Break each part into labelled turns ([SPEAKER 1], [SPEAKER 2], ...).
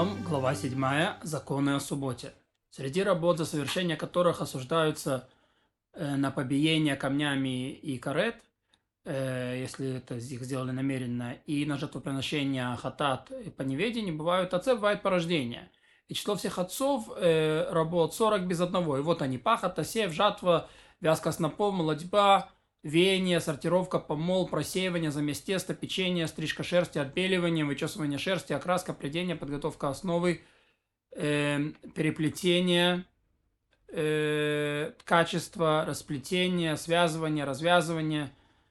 [SPEAKER 1] Рамбам, глава 7, законы о субботе. Среди работ, за совершение которых осуждаются э, на побиение камнями и карет, э, если это их сделали намеренно, и на жертвоприношение хатат по неведению, бывают отцы, бывает порождение. И число всех отцов э, работ 40 без одного. И вот они, пахота, сев, жатва, вязка снопов, молодьба, веяние, сортировка, помол, просеивание, замес теста, печенье, стрижка шерсти, отбеливание, вычесывание шерсти, окраска, придение, подготовка основы, э, переплетение, э, качество, расплетение, связывание, развязывание,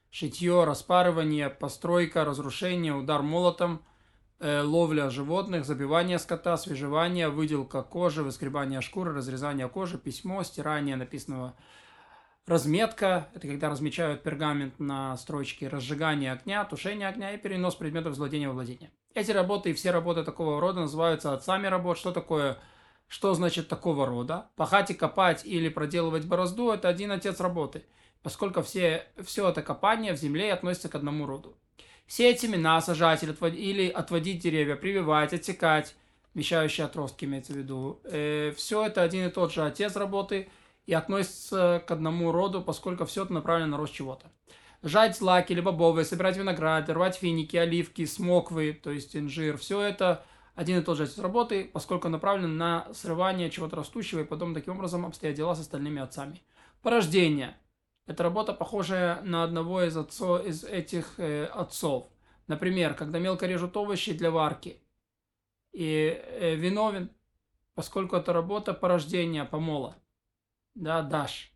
[SPEAKER 1] шитье, распарывание, постройка, разрушение, удар молотом, э, ловля животных, забивание скота, свежевание, выделка кожи, выскребание шкуры, разрезание кожи, письмо, стирание написанного Разметка – это когда размечают пергамент на строчке разжигание огня, тушение огня и перенос предметов владения в владение. Эти работы и все работы такого рода называются отцами работ. Что такое, что значит такого рода? Пахать и копать или проделывать борозду – это один отец работы, поскольку все, все это копание в земле относится к одному роду. Сеять семена, сажать или отводить деревья, прививать, отсекать, вмещающие отростки имеется в виду. Э, все это один и тот же отец работы – и относится к одному роду, поскольку все это направлено на рост чего-то. Жать злаки или бобовые, собирать виноград, рвать финики, оливки, смоквы, то есть инжир, все это один и тот же отец работы, поскольку направлено на срывание чего-то растущего, и потом таким образом обстоят дела с остальными отцами. Порождение. Это работа, похожая на одного из, отцов, из этих э, отцов. Например, когда мелко режут овощи для варки. И э, виновен, поскольку это работа порождения помола да, дашь.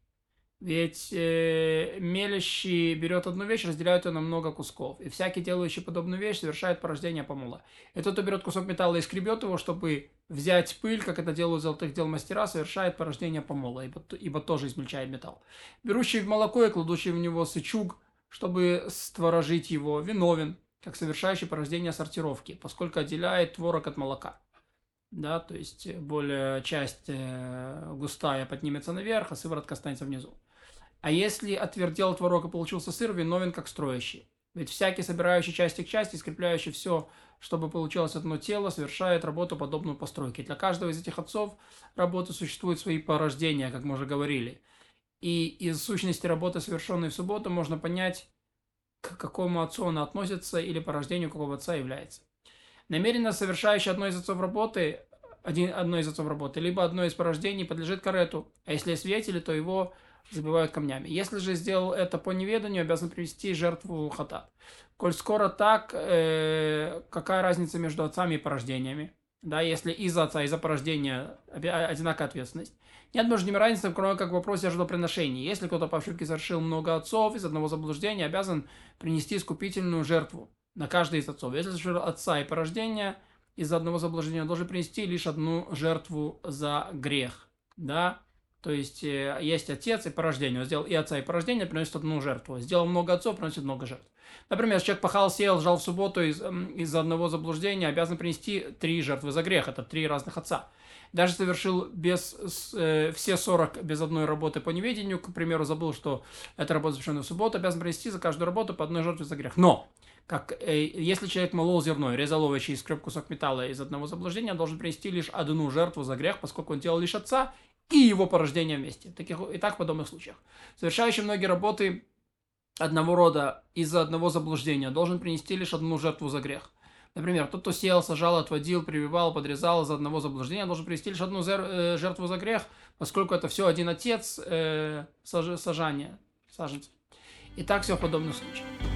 [SPEAKER 1] Ведь э, мелящий берет одну вещь, разделяет ее на много кусков. И всякий, делающий подобную вещь, совершает порождение помола. И тот, кто берет кусок металла и скребет его, чтобы взять пыль, как это делают золотых дел мастера, совершает порождение помола, ибо, ибо тоже измельчает металл. Берущий в молоко и кладущий в него сычуг, чтобы створожить его, виновен, как совершающий порождение сортировки, поскольку отделяет творог от молока да, то есть э, более часть э, густая поднимется наверх, а сыворотка останется внизу. А если отвердел творог и получился сыр, виновен как строящий. Ведь всякий собирающий части к части, скрепляющий все, чтобы получилось одно тело, совершает работу, подобную постройке. Для каждого из этих отцов работы существуют свои порождения, как мы уже говорили. И из сущности работы, совершенной в субботу, можно понять, к какому отцу она относится или по рождению какого отца является намеренно совершающий одно из отцов работы, один, одно из отцов работы, либо одно из порождений подлежит карету, а если свидетели, то его забивают камнями. Если же сделал это по неведанию, обязан привести жертву хатат. Коль скоро так, э, какая разница между отцами и порождениями? Да, если из-за отца, из-за порождения одинаковая ответственность. Нет между ними разницы, кроме как в вопросе жертвоприношений. Если кто-то по ошибке совершил много отцов, из одного заблуждения обязан принести искупительную жертву на каждый из отцов. Если совершил отца и порождение, из-за одного заблуждения должен принести лишь одну жертву за грех. Да? То есть э, есть отец и порождение. Он сделал и отца, и порождение, приносит одну жертву. Сделал много отцов, приносит много жертв. Например, человек пахал, сеял, жал в субботу из, из одного заблуждения, обязан принести три жертвы за грех. Это три разных отца. Даже совершил без, э, все 40 без одной работы по неведению, к примеру, забыл, что это работа совершена в субботу, обязан принести за каждую работу по одной жертве за грех. Но как э, если человек молол зерно, резал овощи и скреб кусок металла из одного заблуждения, он должен принести лишь одну жертву за грех, поскольку он делал лишь отца и его порождение вместе. Таких, и так в подобных случаях. Совершающий многие работы одного рода из-за одного заблуждения должен принести лишь одну жертву за грех. Например, тот, кто сеял, сажал, отводил, прививал, подрезал из-за одного заблуждения, должен принести лишь одну э, жертву за грех, поскольку это все один отец э, сажания, саженцев. И так все в подобных случаях.